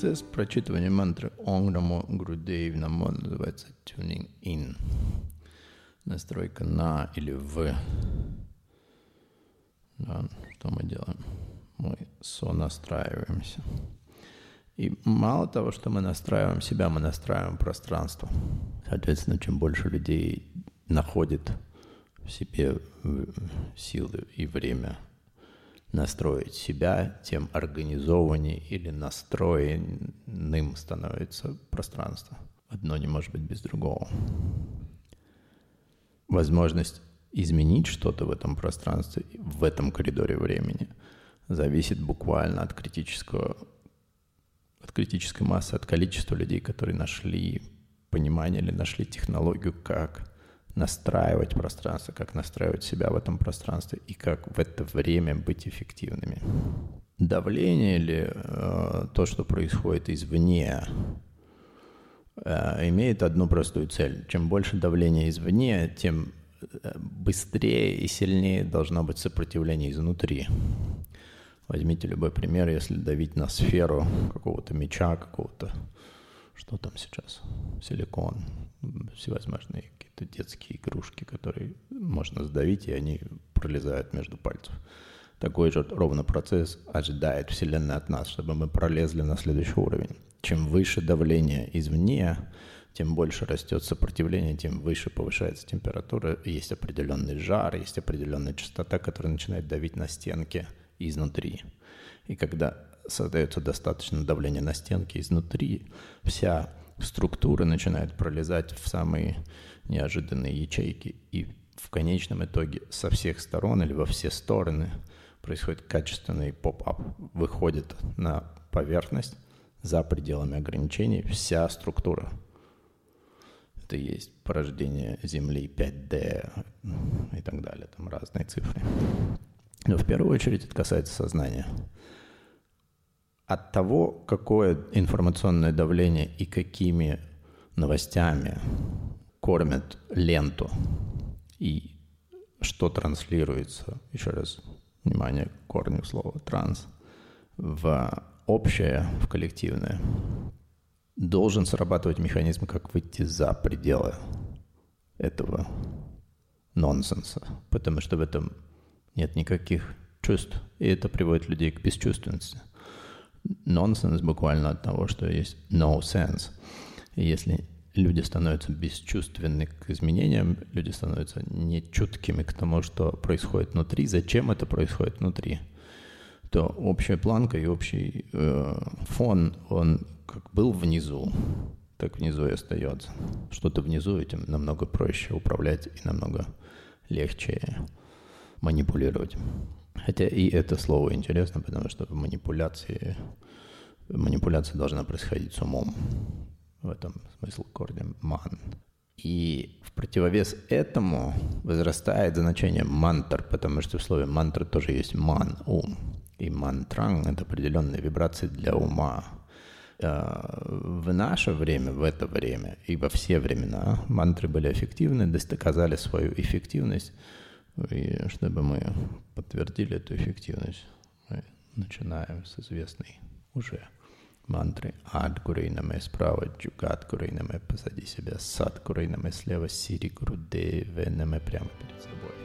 Процесс прочитывания мантры Ом Намо Гурудеев Намо называется tuning in. Настройка на или в. Да, что мы делаем? Мы сонастраиваемся. И мало того, что мы настраиваем себя, мы настраиваем пространство. Соответственно, чем больше людей находит в себе силы и время настроить себя, тем организованнее или настроенным становится пространство. Одно не может быть без другого. Возможность изменить что-то в этом пространстве, в этом коридоре времени, зависит буквально от критического от критической массы, от количества людей, которые нашли понимание или нашли технологию, как настраивать пространство, как настраивать себя в этом пространстве и как в это время быть эффективными. Давление или э, то, что происходит извне, э, имеет одну простую цель. Чем больше давления извне, тем э, быстрее и сильнее должно быть сопротивление изнутри. Возьмите любой пример, если давить на сферу какого-то меча, какого-то, что там сейчас, силикон, всевозможные какие-то детские игрушки, которые можно сдавить, и они пролезают между пальцев. Такой же ровно процесс ожидает Вселенная от нас, чтобы мы пролезли на следующий уровень. Чем выше давление извне, тем больше растет сопротивление, тем выше повышается температура, есть определенный жар, есть определенная частота, которая начинает давить на стенки – изнутри. И когда создается достаточно давление на стенки изнутри, вся структура начинает пролезать в самые неожиданные ячейки. И в конечном итоге со всех сторон или во все стороны происходит качественный поп-ап. Выходит на поверхность за пределами ограничений вся структура. Это и есть порождение Земли 5D и так далее. Там разные цифры. Но в первую очередь это касается сознания. От того, какое информационное давление и какими новостями кормят ленту и что транслируется, еще раз, внимание к корню слова «транс», в общее, в коллективное, должен срабатывать механизм, как выйти за пределы этого нонсенса, потому что в этом нет никаких чувств, и это приводит людей к бесчувственности. Нонсенс буквально от того, что есть no sense. И если люди становятся бесчувственны к изменениям, люди становятся нечуткими к тому, что происходит внутри, зачем это происходит внутри, то общая планка и общий э, фон, он как был внизу, так внизу и остается. Что-то внизу этим намного проще управлять и намного легче манипулировать. Хотя и это слово интересно, потому что манипуляции манипуляция должна происходить с умом. В этом смысл корня ман. И в противовес этому возрастает значение мантр, потому что в слове мантра тоже есть ман, ум. И мантранг – это определенные вибрации для ума. Э, в наше время, в это время и во все времена мантры были эффективны, доказали свою эффективность и чтобы мы подтвердили эту эффективность, мы начинаем с известной уже мантры Ад Гурейнаме справа, Джугат Гурейнаме позади себя, Сад Гурейнаме слева, Сири Гурудевенаме прямо перед собой.